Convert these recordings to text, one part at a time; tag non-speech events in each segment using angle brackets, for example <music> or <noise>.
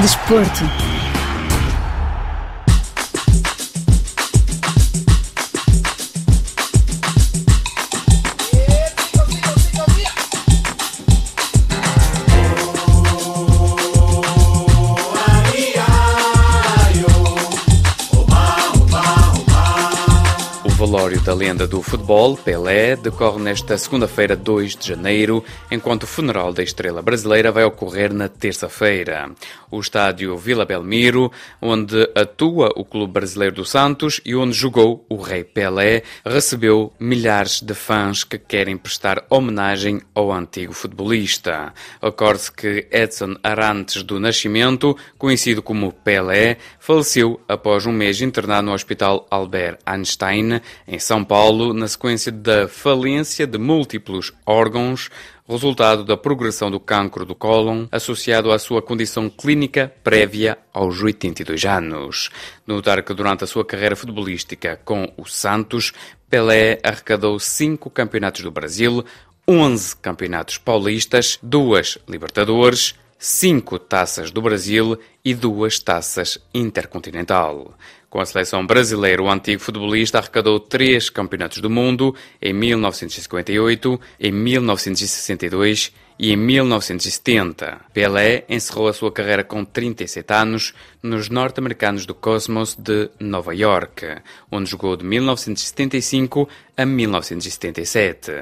Desporto. Da lenda do futebol, Pelé, decorre nesta segunda-feira, 2 de janeiro, enquanto o funeral da estrela brasileira vai ocorrer na terça-feira. O estádio Vila Belmiro, onde atua o Clube Brasileiro do Santos e onde jogou o Rei Pelé, recebeu milhares de fãs que querem prestar homenagem ao antigo futebolista. Acorde-se que Edson Arantes do Nascimento, conhecido como Pelé, faleceu após um mês internado no Hospital Albert Einstein, em São Paulo, na sequência da falência de múltiplos órgãos, resultado da progressão do cancro do cólon, associado à sua condição clínica prévia aos 82 anos. Notar que durante a sua carreira futebolística com o Santos, Pelé arrecadou cinco campeonatos do Brasil, 11 campeonatos paulistas, duas Libertadores, cinco taças do Brasil e duas taças intercontinental. Com a seleção brasileira, o antigo futebolista arrecadou três campeonatos do mundo em 1958, em 1962 e em 1970. Pelé encerrou a sua carreira com 37 anos nos norte-americanos do Cosmos de Nova York, onde jogou de 1975 a 1977.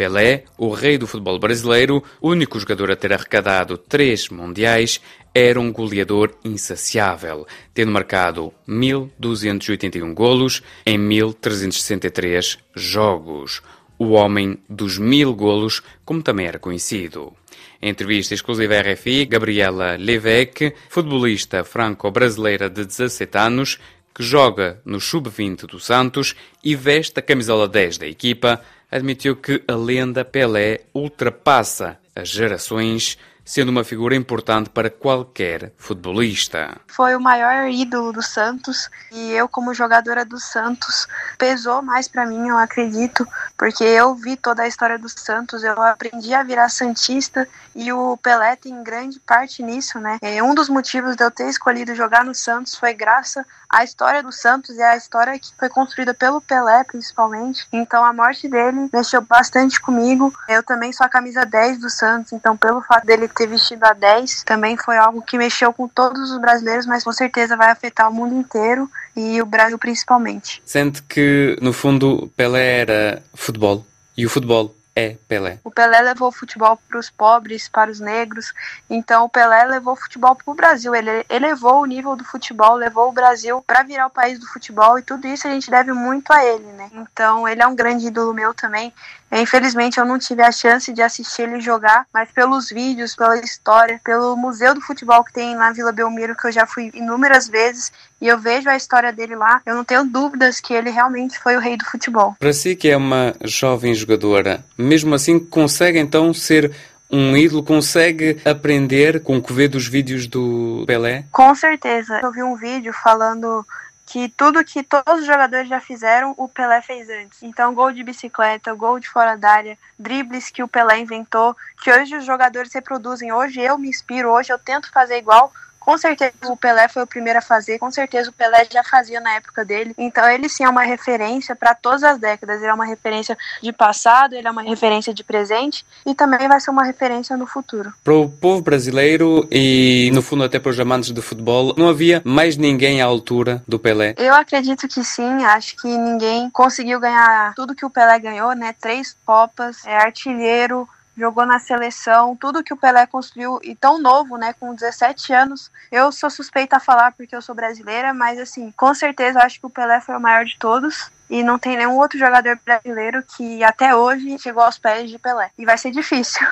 Pelé, o rei do futebol brasileiro, único jogador a ter arrecadado três mundiais, era um goleador insaciável, tendo marcado 1.281 golos em 1.363 jogos. O homem dos mil golos, como também era conhecido. Em entrevista exclusiva à RFI, Gabriela Levesque, futebolista franco-brasileira de 17 anos, que joga no sub-20 do Santos e veste a camisola 10 da equipa, admitiu que a lenda Pelé ultrapassa as gerações, sendo uma figura importante para qualquer futebolista. Foi o maior ídolo do Santos e eu como jogadora do Santos pesou mais para mim, eu acredito, porque eu vi toda a história do Santos, eu aprendi a virar santista e o Pelé tem grande parte nisso, né? É, um dos motivos de eu ter escolhido jogar no Santos foi graças à história do Santos e à história que foi construída pelo Pelé, principalmente. Então a morte dele mexeu bastante comigo. Eu também sou a camisa 10 do Santos, então pelo fato dele ter vestido a 10, também foi algo que mexeu com todos os brasileiros, mas com certeza vai afetar o mundo inteiro e o Brasil principalmente. Sente que, no fundo, Pelé era futebol e o futebol é Pelé. O Pelé levou o futebol para os pobres, para os negros. Então o Pelé levou o futebol para o Brasil. Ele elevou o nível do futebol, levou o Brasil para virar o país do futebol e tudo isso a gente deve muito a ele, né? Então ele é um grande ídolo meu também. Infelizmente eu não tive a chance de assistir ele jogar, mas pelos vídeos, pela história, pelo museu do futebol que tem na Vila Belmiro, que eu já fui inúmeras vezes, e eu vejo a história dele lá, eu não tenho dúvidas que ele realmente foi o rei do futebol. Para si que é uma jovem jogadora, mesmo assim consegue então ser um ídolo consegue aprender com o que vê dos vídeos do Pelé? Com certeza. Eu vi um vídeo falando que tudo que todos os jogadores já fizeram, o Pelé fez antes. Então, gol de bicicleta, gol de fora da área, dribles que o Pelé inventou, que hoje os jogadores reproduzem. Hoje eu me inspiro, hoje eu tento fazer igual, com certeza o Pelé foi o primeiro a fazer, com certeza o Pelé já fazia na época dele. Então ele sim é uma referência para todas as décadas. Ele é uma referência de passado, ele é uma referência de presente e também vai ser uma referência no futuro. Para o povo brasileiro e no fundo até para os amantes de futebol, não havia mais ninguém à altura do Pelé? Eu acredito que sim, acho que ninguém conseguiu ganhar tudo que o Pelé ganhou, né? Três copas, é artilheiro, jogou na seleção, tudo que o Pelé construiu e tão novo, né, com 17 anos. Eu sou suspeita a falar porque eu sou brasileira, mas assim, com certeza acho que o Pelé foi o maior de todos e não tem nenhum outro jogador brasileiro que até hoje chegou aos pés de Pelé. E vai ser difícil.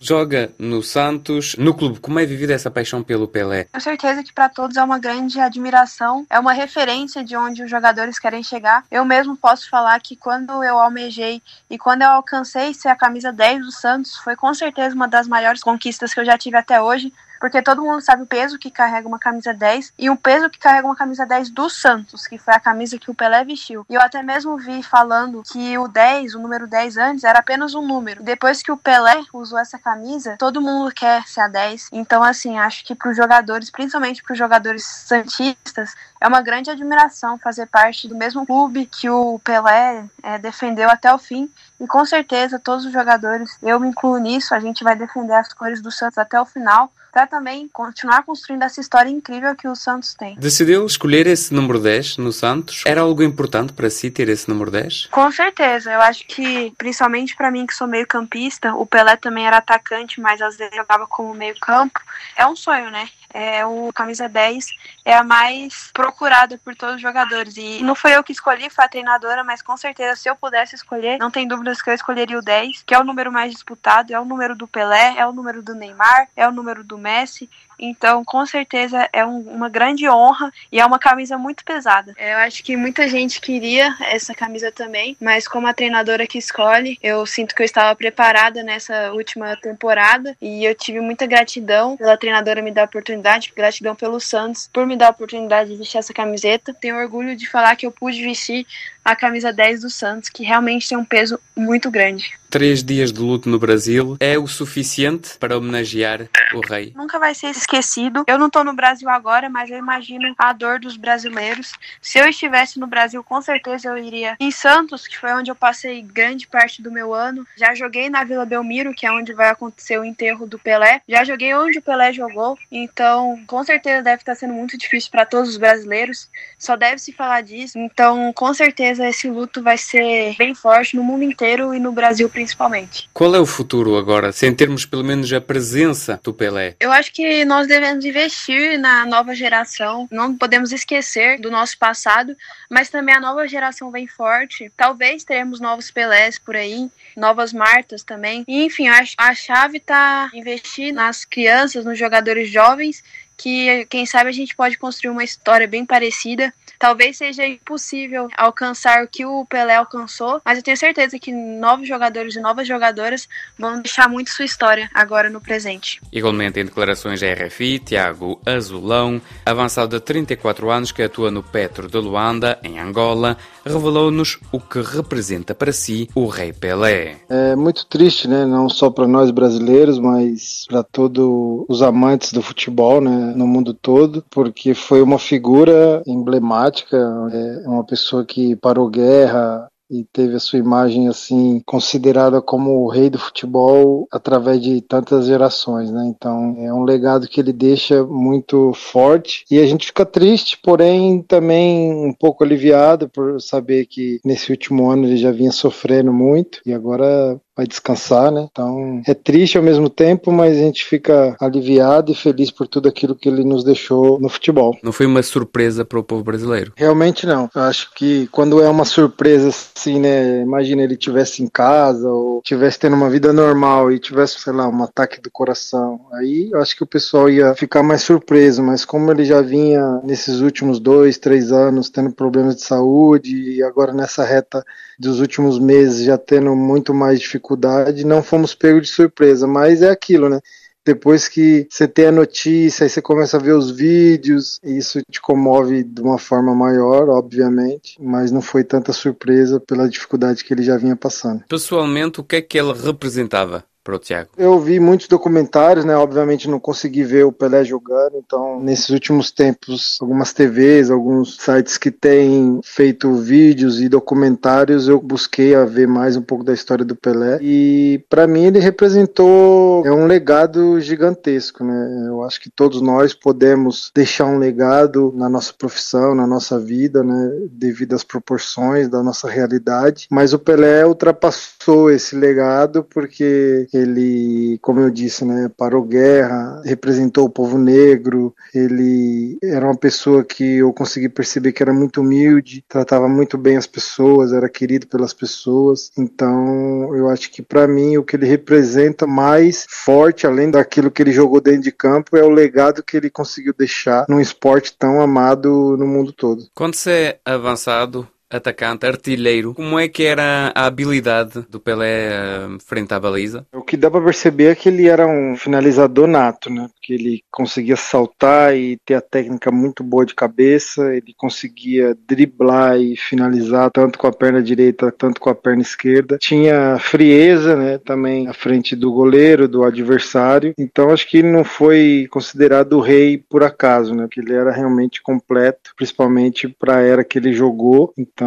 Joga no Santos, no clube. Como é vivida essa paixão pelo Pelé? Tenho certeza que para todos é uma grande admiração, é uma referência de onde os jogadores querem chegar. Eu mesmo posso falar que quando eu almejei e quando eu alcancei ser a camisa 10 do Santos, foi com certeza uma das maiores conquistas que eu já tive até hoje porque todo mundo sabe o peso que carrega uma camisa 10 e o peso que carrega uma camisa 10 do Santos, que foi a camisa que o Pelé vestiu. E eu até mesmo vi falando que o 10, o número 10 antes, era apenas um número. Depois que o Pelé usou essa camisa, todo mundo quer ser a 10. Então, assim, acho que para os jogadores, principalmente para os jogadores santistas, é uma grande admiração fazer parte do mesmo clube que o Pelé é, defendeu até o fim. E com certeza todos os jogadores, eu me incluo nisso, a gente vai defender as cores do Santos até o final para também continuar construindo essa história incrível que o Santos tem. Decidiu escolher esse número 10 no Santos? Era algo importante para si ter esse número 10? Com certeza. Eu acho que, principalmente para mim que sou meio campista, o Pelé também era atacante, mas às vezes jogava como meio campo. É um sonho, né? É, o camisa 10 é a mais procurada por todos os jogadores. E não foi eu que escolhi, foi a treinadora, mas com certeza, se eu pudesse escolher, não tem dúvidas que eu escolheria o 10, que é o número mais disputado, é o número do Pelé, é o número do Neymar, é o número do Messi. Então, com certeza, é um, uma grande honra e é uma camisa muito pesada. Eu acho que muita gente queria essa camisa também, mas como a treinadora que escolhe, eu sinto que eu estava preparada nessa última temporada e eu tive muita gratidão pela treinadora me dar a oportunidade, gratidão pelo Santos por me dar a oportunidade de vestir essa camiseta. Tenho orgulho de falar que eu pude vestir a camisa 10 do Santos, que realmente tem um peso muito grande. Três dias de luto no Brasil é o suficiente para homenagear o rei? Nunca vai ser esquecido. Eu não estou no Brasil agora, mas eu imagino a dor dos brasileiros. Se eu estivesse no Brasil, com certeza eu iria em Santos, que foi onde eu passei grande parte do meu ano. Já joguei na Vila Belmiro, que é onde vai acontecer o enterro do Pelé. Já joguei onde o Pelé jogou. Então, com certeza deve estar sendo muito difícil para todos os brasileiros. Só deve se falar disso. Então, com certeza esse luto vai ser bem forte no mundo inteiro e no Brasil principalmente principalmente. Qual é o futuro agora, sem termos pelo menos a presença do Pelé? Eu acho que nós devemos investir na nova geração, não podemos esquecer do nosso passado, mas também a nova geração vem forte. Talvez teremos novos Pelés por aí, novas Martas também. E, enfim, a, a chave está investir nas crianças, nos jogadores jovens que quem sabe a gente pode construir uma história bem parecida. Talvez seja impossível alcançar o que o Pelé alcançou, mas eu tenho certeza que novos jogadores e novas jogadoras vão deixar muito sua história agora no presente. Igualmente em declarações à RFI, Tiago Azulão, avançado de 34 anos que atua no Petro de Luanda, em Angola, revelou-nos o que representa para si o Rei Pelé. É muito triste, né? Não só para nós brasileiros, mas para todos os amantes do futebol, né? no mundo todo, porque foi uma figura emblemática, é uma pessoa que parou guerra, e teve a sua imagem assim considerada como o rei do futebol através de tantas gerações, né? Então é um legado que ele deixa muito forte e a gente fica triste, porém também um pouco aliviado por saber que nesse último ano ele já vinha sofrendo muito e agora vai descansar, né? Então é triste ao mesmo tempo, mas a gente fica aliviado e feliz por tudo aquilo que ele nos deixou no futebol. Não foi uma surpresa para o povo brasileiro? Realmente não. Eu acho que quando é uma surpresa assim, né? Imagina ele tivesse em casa ou tivesse tendo uma vida normal e tivesse, sei lá, um ataque do coração. Aí eu acho que o pessoal ia ficar mais surpreso, mas como ele já vinha nesses últimos dois, três anos tendo problemas de saúde e agora nessa reta dos últimos meses já tendo muito mais dificuldade dificuldade, não fomos pegos de surpresa, mas é aquilo, né? Depois que você tem a notícia, aí você começa a ver os vídeos, isso te comove de uma forma maior, obviamente, mas não foi tanta surpresa pela dificuldade que ele já vinha passando. Pessoalmente, o que é que ele representava? Para o Thiago? Eu vi muitos documentários, né? Obviamente não consegui ver o Pelé jogando, então nesses últimos tempos, algumas TVs, alguns sites que têm feito vídeos e documentários, eu busquei a ver mais um pouco da história do Pelé e para mim ele representou é um legado gigantesco, né? Eu acho que todos nós podemos deixar um legado na nossa profissão, na nossa vida, né? Devido às proporções da nossa realidade, mas o Pelé ultrapassou esse legado porque ele, como eu disse, né, parou guerra, representou o povo negro, ele era uma pessoa que eu consegui perceber que era muito humilde, tratava muito bem as pessoas, era querido pelas pessoas. Então, eu acho que para mim o que ele representa mais forte, além daquilo que ele jogou dentro de campo, é o legado que ele conseguiu deixar num esporte tão amado no mundo todo. Quando você é avançado, atacante, artilheiro. Como é que era a habilidade do Pelé uh, frente à baliza? O que dá para perceber é que ele era um finalizador nato, né? Porque ele conseguia saltar e ter a técnica muito boa de cabeça, ele conseguia driblar e finalizar tanto com a perna direita, tanto com a perna esquerda. Tinha frieza, né? Também à frente do goleiro, do adversário. Então acho que ele não foi considerado o rei por acaso, né? Porque ele era realmente completo, principalmente para a era que ele jogou. Então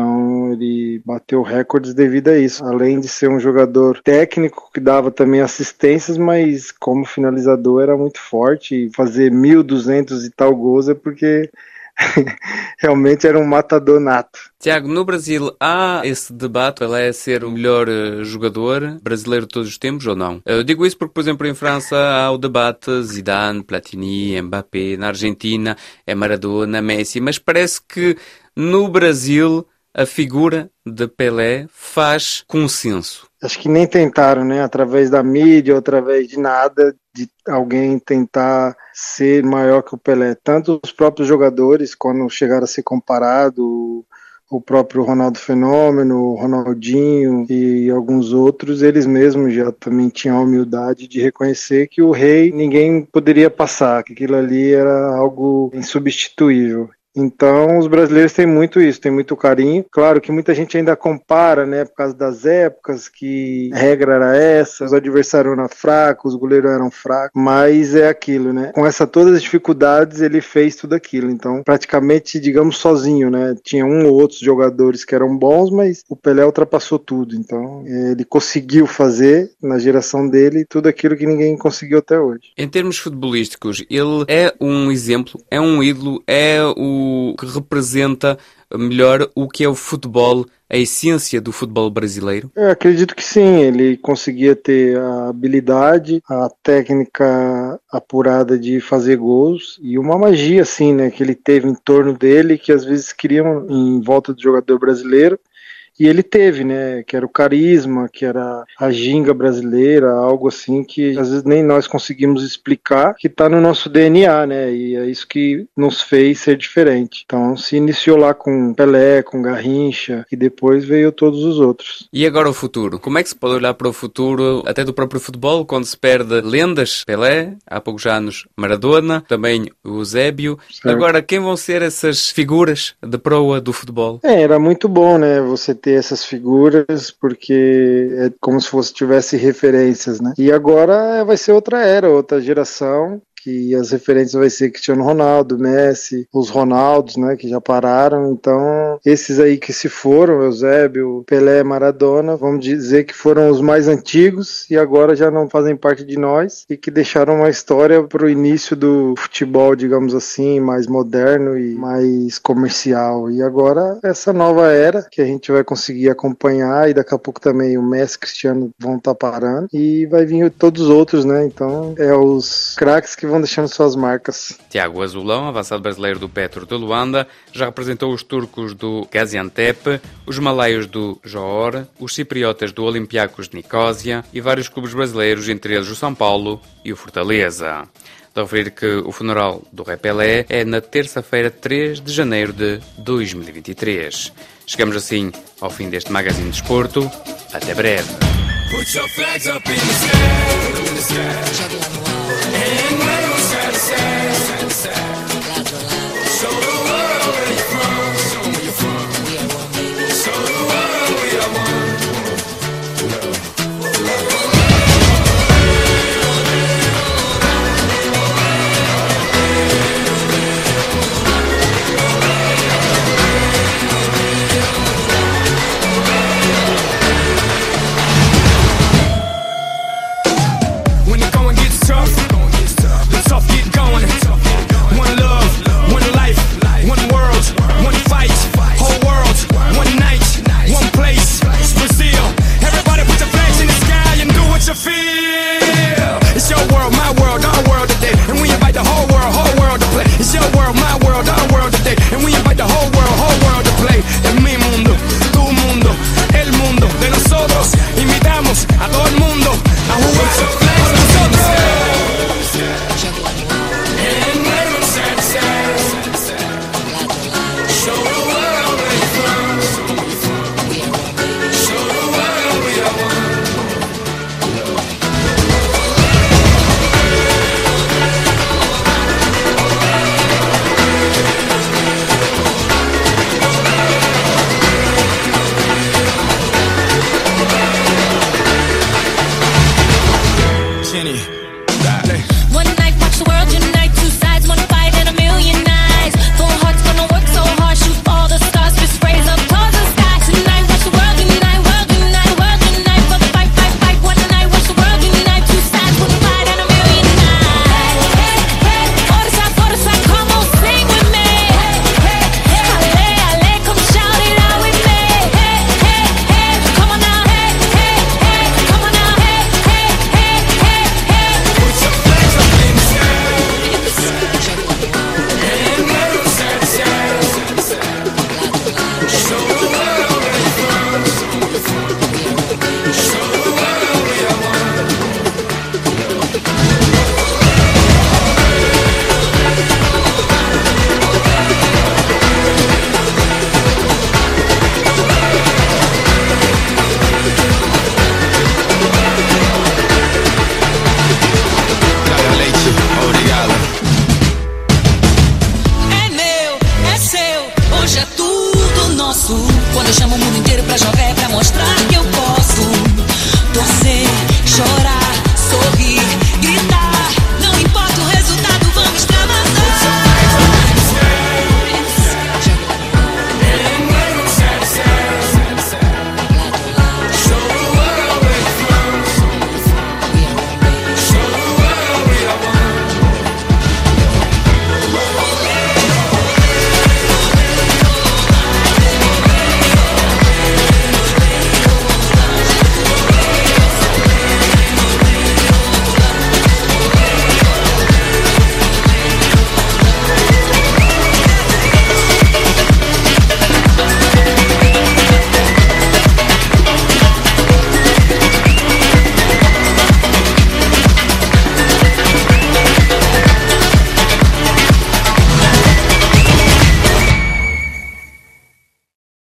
ele bateu recordes devido a isso. Além de ser um jogador técnico que dava também assistências, mas como finalizador era muito forte e fazer 1.200 e tal gols é porque <laughs> realmente era um matador nato. Tiago, no Brasil há esse debate, ele é ser o melhor eh, jogador brasileiro de todos os tempos ou não? Eu digo isso porque, por exemplo, em França há o debate Zidane, Platini, Mbappé, na Argentina é Maradona, Messi, mas parece que no Brasil a figura de Pelé faz consenso. Acho que nem tentaram, né? Através da mídia através de nada, de alguém tentar ser maior que o Pelé. Tanto os próprios jogadores, quando chegaram a ser comparado, o próprio Ronaldo Fenômeno, Ronaldinho e alguns outros, eles mesmos já também tinham a humildade de reconhecer que o rei ninguém poderia passar, que aquilo ali era algo insubstituível. Então, os brasileiros têm muito isso, têm muito carinho. Claro que muita gente ainda compara, né, por causa das épocas, que a regra era essa, os adversários eram fracos, os goleiros eram fracos, mas é aquilo, né? Com essa todas as dificuldades, ele fez tudo aquilo. Então, praticamente, digamos, sozinho, né? Tinha um ou outros jogadores que eram bons, mas o Pelé ultrapassou tudo. Então, ele conseguiu fazer na geração dele tudo aquilo que ninguém conseguiu até hoje. Em termos futebolísticos, ele é um exemplo, é um ídolo, é o que representa melhor o que é o futebol, a essência do futebol brasileiro? Eu acredito que sim, ele conseguia ter a habilidade, a técnica apurada de fazer gols e uma magia assim, né, que ele teve em torno dele que às vezes criam em volta do jogador brasileiro e ele teve, né? Que era o carisma, que era a ginga brasileira, algo assim que às vezes nem nós conseguimos explicar, que está no nosso DNA, né? E é isso que nos fez ser diferente. Então se iniciou lá com Pelé, com Garrincha, e depois veio todos os outros. E agora o futuro? Como é que se pode olhar para o futuro, até do próprio futebol, quando se perde lendas? Pelé, há poucos anos Maradona, também o. Certo. Agora, quem vão ser essas figuras de proa do futebol? É, era muito bom, né? Você ter ter essas figuras, porque é como se fosse tivesse referências, né? E agora vai ser outra era, outra geração que as referências vai ser Cristiano Ronaldo, Messi, os Ronaldos, né, que já pararam. Então, esses aí que se foram, Eusébio, Pelé, Maradona, vamos dizer que foram os mais antigos e agora já não fazem parte de nós e que deixaram uma história para o início do futebol, digamos assim, mais moderno e mais comercial. E agora essa nova era que a gente vai conseguir acompanhar e daqui a pouco também o Messi, Cristiano vão estar tá parando e vai vir todos os outros, né? Então, é os craques que vão vão deixando suas marcas. Tiago Azulão, avançado brasileiro do Petro de Luanda, já representou os turcos do Gaziantep, os malaios do Johor, os cipriotas do Olympiacos de Nicósia e vários clubes brasileiros, entre eles o São Paulo e o Fortaleza. De referir que o funeral do Repelé é na terça-feira, 3 de janeiro de 2023. Chegamos assim ao fim deste Magazine de Desporto. Até breve. One night, watch the world unite. Quando eu chamo o mundo inteiro pra jogar é pra mostrar